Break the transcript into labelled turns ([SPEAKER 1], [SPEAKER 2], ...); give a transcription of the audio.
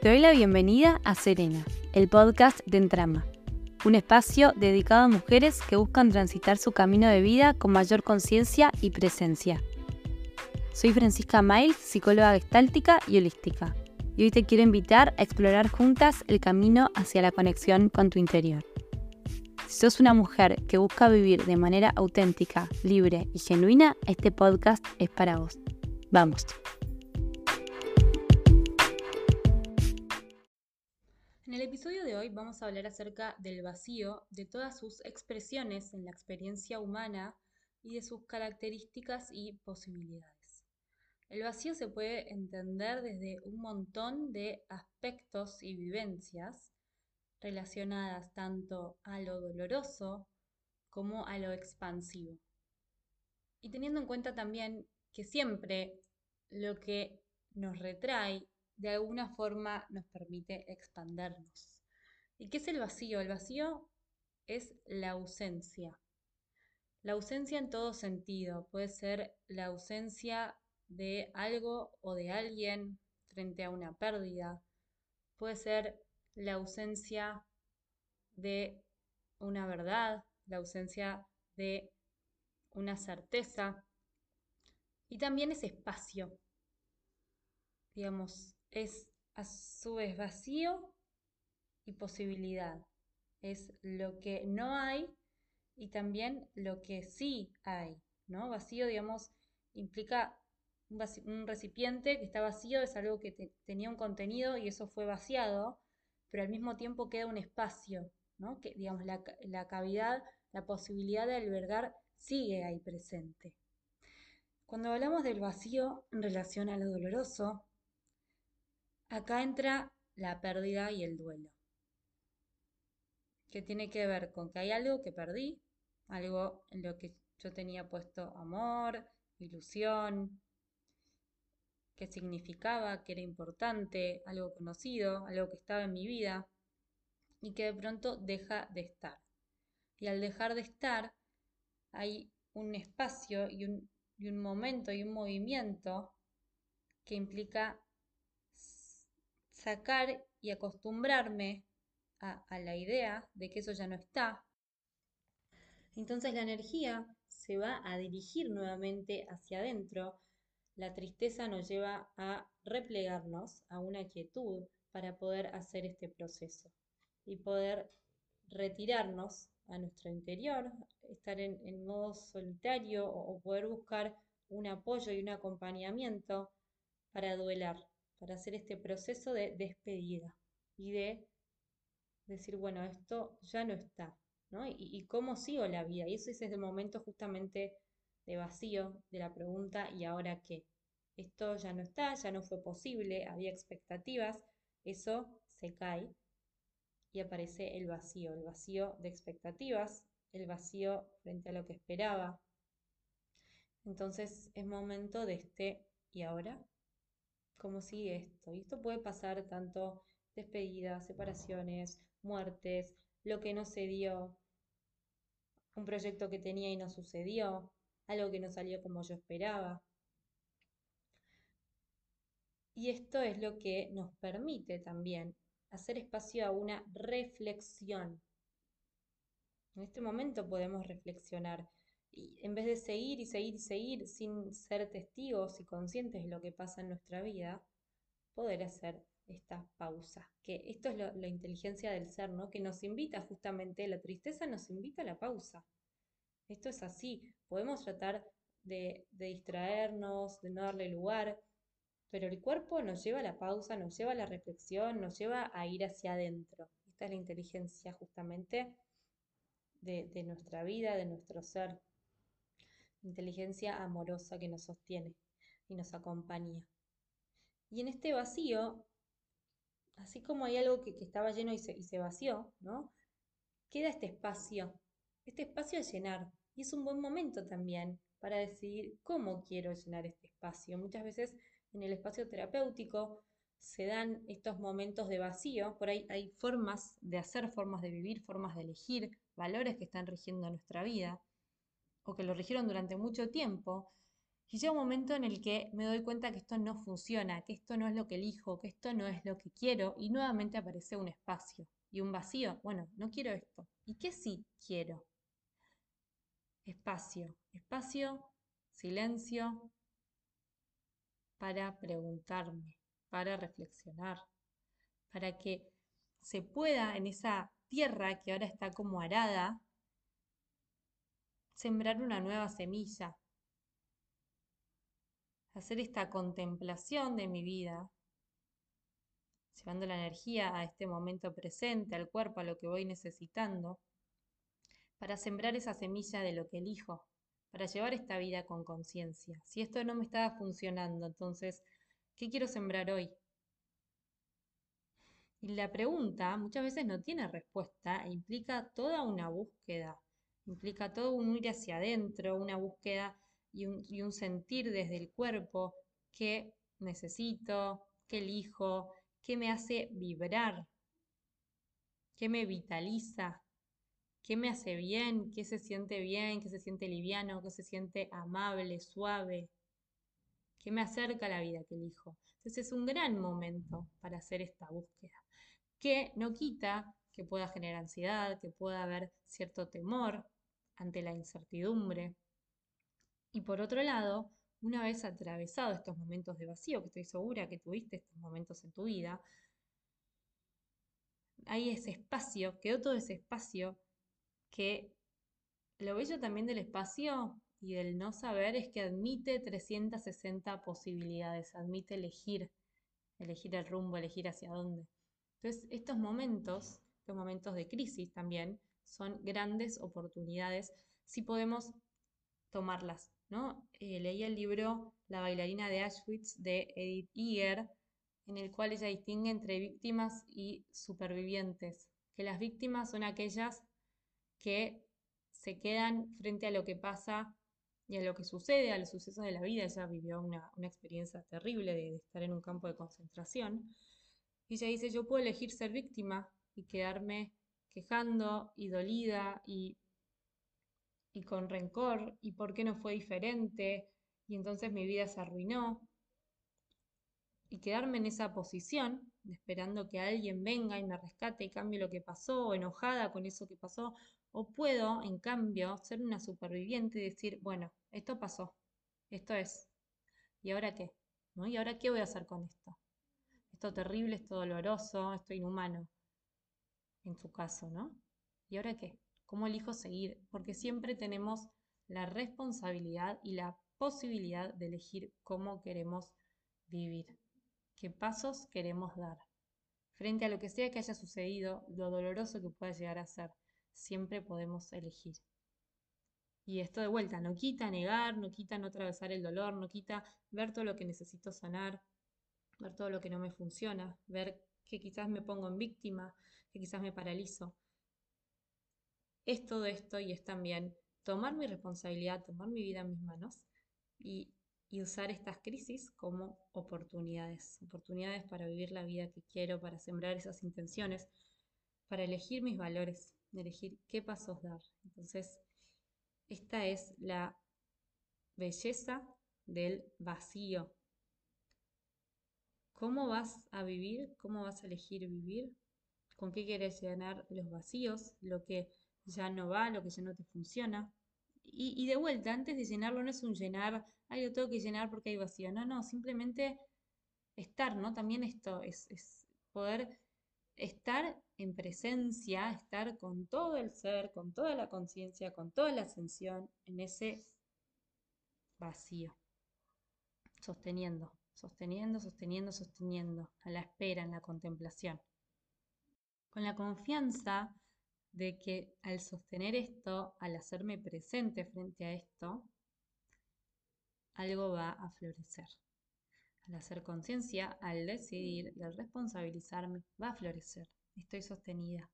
[SPEAKER 1] Te doy la bienvenida a Serena, el podcast de Entrama, un espacio dedicado a mujeres que buscan transitar su camino de vida con mayor conciencia y presencia. Soy Francisca Miles, psicóloga gestáltica y holística, y hoy te quiero invitar a explorar juntas el camino hacia la conexión con tu interior. Si sos una mujer que busca vivir de manera auténtica, libre y genuina, este podcast es para vos. Vamos. En el episodio de hoy vamos a hablar acerca del vacío, de todas sus expresiones en la experiencia humana y de sus características y posibilidades. El vacío se puede entender desde un montón de aspectos y vivencias relacionadas tanto a lo doloroso como a lo expansivo. Y teniendo en cuenta también que siempre lo que nos retrae de alguna forma nos permite expandernos. ¿Y qué es el vacío? El vacío es la ausencia. La ausencia en todo sentido. Puede ser la ausencia de algo o de alguien frente a una pérdida. Puede ser la ausencia de una verdad, la ausencia de una certeza. Y también es espacio. Digamos, es a su vez vacío y posibilidad. Es lo que no hay y también lo que sí hay, ¿no? Vacío, digamos, implica un, recipiente que está vacío, es algo que tenía un contenido y eso fue vaciado, pero al mismo tiempo queda un espacio, ¿no? Que, digamos, la, la cavidad, la posibilidad de albergar sigue ahí presente. Cuando hablamos del vacío en relación a lo doloroso, Acá entra la pérdida y el duelo, que tiene que ver con que hay algo que perdí, algo en lo que yo tenía puesto amor, ilusión, que significaba, que era importante, algo conocido, algo que estaba en mi vida, y que de pronto deja de estar. Y al dejar de estar, hay un espacio y un, y un momento y un movimiento que implica sacar y acostumbrarme a, la idea de que eso ya no está. Entonces la energía se va a dirigir nuevamente hacia adentro. La tristeza nos lleva a replegarnos a una quietud para poder hacer este proceso y poder retirarnos a nuestro interior, estar en, modo solitario o poder buscar un apoyo y un acompañamiento para duelar para hacer este proceso de despedida y de decir, bueno, esto ya no está, ¿no? Y, cómo sigo la vida. Y eso es el momento justamente de vacío, de la pregunta, ¿y ahora qué? Esto ya no está, ya no fue posible, había expectativas, eso se cae y aparece el vacío, el vacío de expectativas, el vacío frente a lo que esperaba. Entonces es momento de este ¿y ahora? Cómo sigue esto. Y esto puede pasar tanto despedidas, separaciones, muertes, lo que no se dio, un proyecto que tenía y no sucedió, algo que no salió como yo esperaba. Y esto es lo que nos permite también hacer espacio a una reflexión. En este momento podemos reflexionar y en vez de seguir y seguir y seguir sin ser testigos y conscientes de lo que pasa en nuestra vida, poder hacer esta pausa. Que esto es la inteligencia del ser, ¿no? Que nos invita justamente, la tristeza nos invita a la pausa. Esto es así. Podemos tratar de, distraernos, de no darle lugar, pero el cuerpo nos lleva a la pausa, nos lleva a la reflexión, nos lleva a ir hacia adentro. Esta es la inteligencia justamente de nuestra vida, de nuestro ser inteligencia amorosa que nos sostiene y nos acompaña. Y en este vacío, así como hay algo que, estaba lleno y se, y se vació, ¿no? Queda este espacio, este espacio a llenar. Y es un buen momento también para decidir cómo quiero llenar este espacio. Muchas veces en el espacio terapéutico se dan estos momentos de vacío, por ahí hay formas de hacer, formas de vivir, formas de elegir, valores que están rigiendo nuestra vida o que lo rigieron durante mucho tiempo Y llega un momento en el que me doy cuenta que esto no funciona, que esto no es lo que elijo, que esto no es lo que quiero y nuevamente aparece un espacio y un vacío. Bueno, no quiero esto. ¿Y qué sí quiero? Espacio, espacio, silencio para preguntarme, para reflexionar, para que se pueda en esa tierra que ahora está como arada, sembrar una nueva semilla, hacer esta contemplación de mi vida, llevando la energía a este momento presente, al cuerpo, a lo que voy necesitando, para sembrar esa semilla de lo que elijo, para llevar esta vida con conciencia. Si esto no me estaba funcionando, entonces, ¿qué quiero sembrar hoy? Y la pregunta muchas veces no tiene respuesta e implica toda una búsqueda, implica todo un ir hacia adentro, una búsqueda y un, sentir desde el cuerpo que necesito, que elijo, que me hace vibrar, que me vitaliza, que me hace bien, que se siente bien, que se siente liviano, que se siente amable, suave, que me acerca a la vida que elijo. Entonces es un gran momento para hacer esta búsqueda, que no quita que pueda generar ansiedad, que pueda haber cierto temor ante la incertidumbre, y por otro lado, una vez atravesado estos momentos de vacío, que estoy segura que tuviste estos momentos en tu vida, hay ese espacio, quedó todo ese espacio que lo bello también del espacio y del no saber es que admite 360 posibilidades, admite elegir, elegir el rumbo, elegir hacia dónde. Entonces, estos momentos, estos momentos de crisis también, son grandes oportunidades si podemos tomarlas ¿no? Eh, leí el libro La bailarina de Auschwitz de Edith Eger, en el cual ella distingue entre víctimas y supervivientes, que las víctimas son aquellas que se quedan frente a lo que pasa y a lo que sucede, a los sucesos de la vida. Ella vivió una, experiencia terrible de, de, estar en un campo de concentración. Y ella dice, yo puedo elegir ser víctima y quedarme quejando y dolida y y con rencor y por qué no fue diferente y entonces mi vida se arruinó. Y quedarme en esa posición, esperando que alguien venga y me rescate y cambie lo que pasó, o enojada con eso que pasó, o puedo, en cambio, ser una superviviente y decir, bueno, esto pasó, esto es, ¿y ahora qué? ¿No? ¿Y ahora qué voy a hacer con esto? Esto terrible, esto doloroso, esto inhumano, en su caso, ¿no? ¿Y ahora qué? cómo elijo seguir, porque siempre tenemos la responsabilidad y la posibilidad de elegir cómo queremos vivir, qué pasos queremos dar. Frente a lo que sea que haya sucedido, lo doloroso que pueda llegar a ser, siempre podemos elegir. Y esto de vuelta, no quita negar, no quita no atravesar el dolor, no quita ver todo lo que necesito sanar, ver todo lo que no me funciona, ver que quizás me pongo en víctima, que quizás me paralizo, es todo esto y es también tomar mi responsabilidad, tomar mi vida en mis manos y, usar estas crisis como oportunidades, oportunidades para vivir la vida que quiero, para sembrar esas intenciones, para elegir mis valores, elegir qué pasos dar. Entonces, esta es la belleza del vacío. ¿Cómo vas a vivir? ¿Cómo vas a elegir vivir? ¿Con qué quieres llenar los vacíos? Lo que ya no va, lo que ya no te funciona. Y, de vuelta, antes de llenarlo no es un llenar, ay, lo tengo que llenar porque hay vacío. No, no, simplemente estar, ¿no? También esto es, es poder estar en presencia, estar con todo el ser, con toda la conciencia, con toda la ascensión en ese vacío. Sosteniendo, sosteniendo, sosteniendo, sosteniendo, a la espera, en la contemplación. Con la confianza de que al sostener esto, al hacerme presente frente a esto, algo va a florecer. Al hacer conciencia, al decidir y al responsabilizarme, va a florecer. Estoy sostenida.